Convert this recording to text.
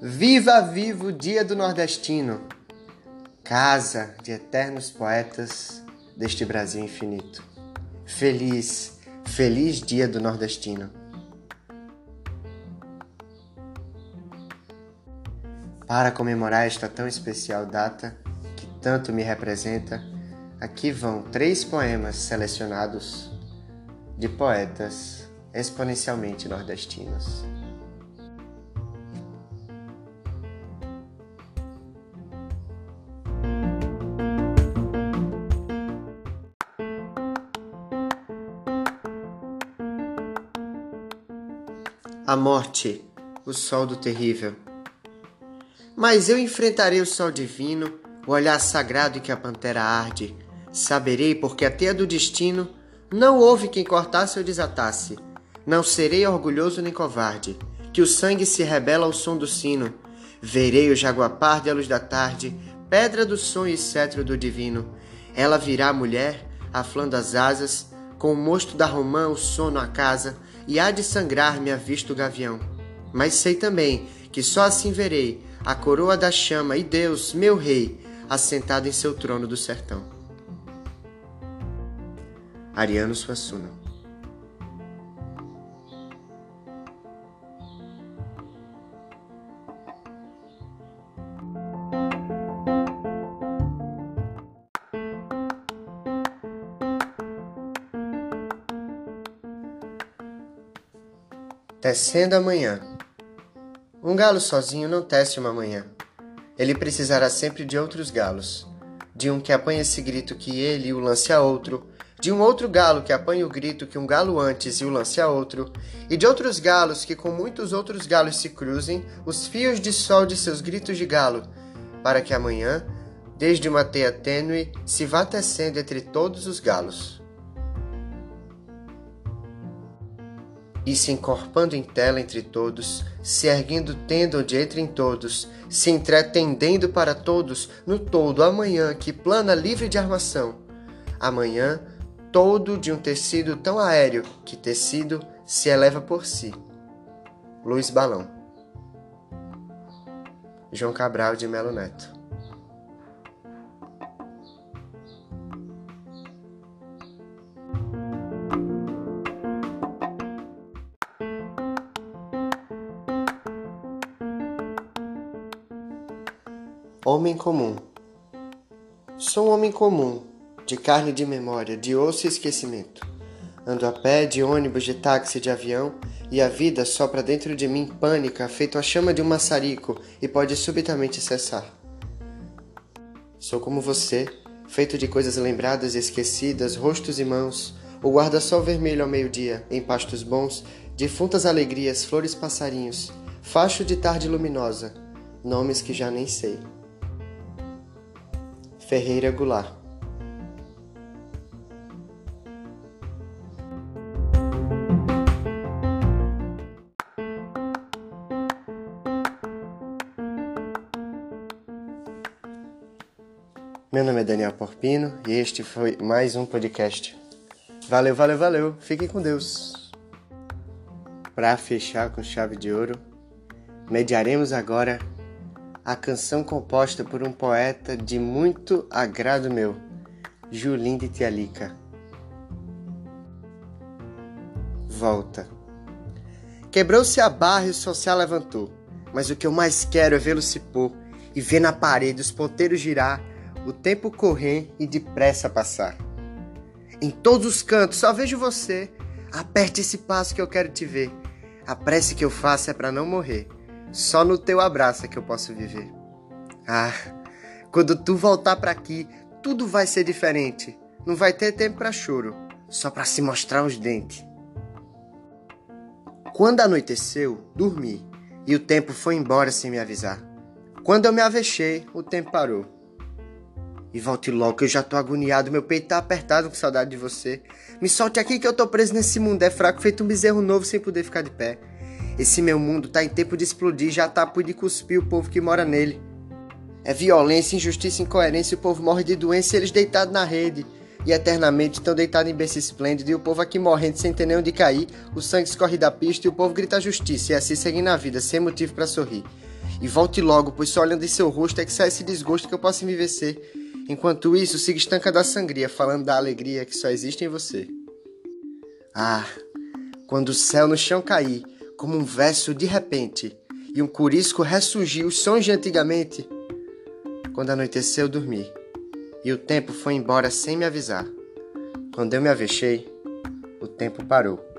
Viva vivo dia do nordestino, casa de eternos poetas deste Brasil infinito. Feliz, feliz dia do nordestino. Para comemorar esta tão especial data, que tanto me representa, aqui vão três poemas selecionados de poetas exponencialmente nordestinos. A morte, o sol do terrível. Mas eu enfrentarei o sol divino, o olhar sagrado em que a pantera arde. Saberei porque a do destino não houve quem cortasse ou desatasse. Não serei orgulhoso nem covarde, que o sangue se rebela ao som do sino. Verei o jaguapar de luz da tarde, pedra do sonho e cetro do divino. Ela virá mulher, aflando as asas, com o mosto da romã o sono a casa, e há de sangrar-me a vista o gavião. Mas sei também que só assim verei a coroa da chama e Deus, meu rei, assentado em seu trono do sertão. Ariano Suassuna Tecendo amanhã. Um galo sozinho não tece uma manhã. Ele precisará sempre de outros galos. De um que apanha esse grito que ele o lance a outro, de um outro galo que apanha o grito que um galo antes e o lance a outro, e de outros galos que com muitos outros galos se cruzem os fios de sol de seus gritos de galo, para que amanhã, desde uma teia tênue, se vá tecendo entre todos os galos. e se encorpando em tela entre todos, se erguendo tendo onde entrem todos, se entretendendo para todos no todo amanhã que plana livre de armação. Amanhã, todo de um tecido tão aéreo que tecido se eleva por si. Luiz Balão João Cabral de Melo Neto Homem comum. Sou um homem comum, de carne de memória, de osso e esquecimento. Ando a pé, de ônibus, de táxi, de avião, e a vida sopra dentro de mim pânica, feito a chama de um maçarico, e pode subitamente cessar. Sou como você, feito de coisas lembradas e esquecidas, rostos e mãos, o guarda-sol vermelho ao meio-dia, em pastos bons, defuntas alegrias, flores passarinhos, facho de tarde luminosa, nomes que já nem sei. Ferreira Goulart. Meu nome é Daniel Porpino e este foi mais um podcast. Valeu, valeu, valeu. Fiquem com Deus. Para fechar com chave de ouro, mediaremos agora a canção composta por um poeta de muito agrado meu, Julim de Tialica. Volta. Quebrou-se a barra e o se levantou, mas o que eu mais quero é vê-lo se pôr e ver na parede os ponteiros girar, o tempo correr e depressa passar. Em todos os cantos só vejo você. Aperte esse passo que eu quero te ver. A prece que eu faço é para não morrer. Só no teu abraço é que eu posso viver. Ah, quando tu voltar para aqui, tudo vai ser diferente. Não vai ter tempo para choro, só para se mostrar os dentes. Quando anoiteceu, dormi e o tempo foi embora sem me avisar. Quando eu me avexei, o tempo parou. E volte logo que eu já tô agoniado, meu peito tá apertado com saudade de você. Me solte aqui que eu tô preso nesse mundo, é fraco, feito um bezerro novo sem poder ficar de pé. Esse meu mundo tá em tempo de explodir, já tá por de cuspir o povo que mora nele. É violência, injustiça, incoerência, o povo morre de doença e eles deitados na rede. e eternamente estão deitados em berço esplêndido e o povo aqui morrendo sem ter nem onde cair, o sangue escorre da pista e o povo grita justiça e assim seguem na vida, sem motivo para sorrir. E volte logo, pois só olhando em seu rosto é que sai esse desgosto que eu posso me vencer. Enquanto isso, siga estanca da sangria, falando da alegria que só existe em você. Ah, quando o céu no chão cair, como um verso de repente, e um curisco ressurgiu os sons de antigamente, quando anoiteceu, dormi, e o tempo foi embora sem me avisar. Quando eu me avexei, o tempo parou.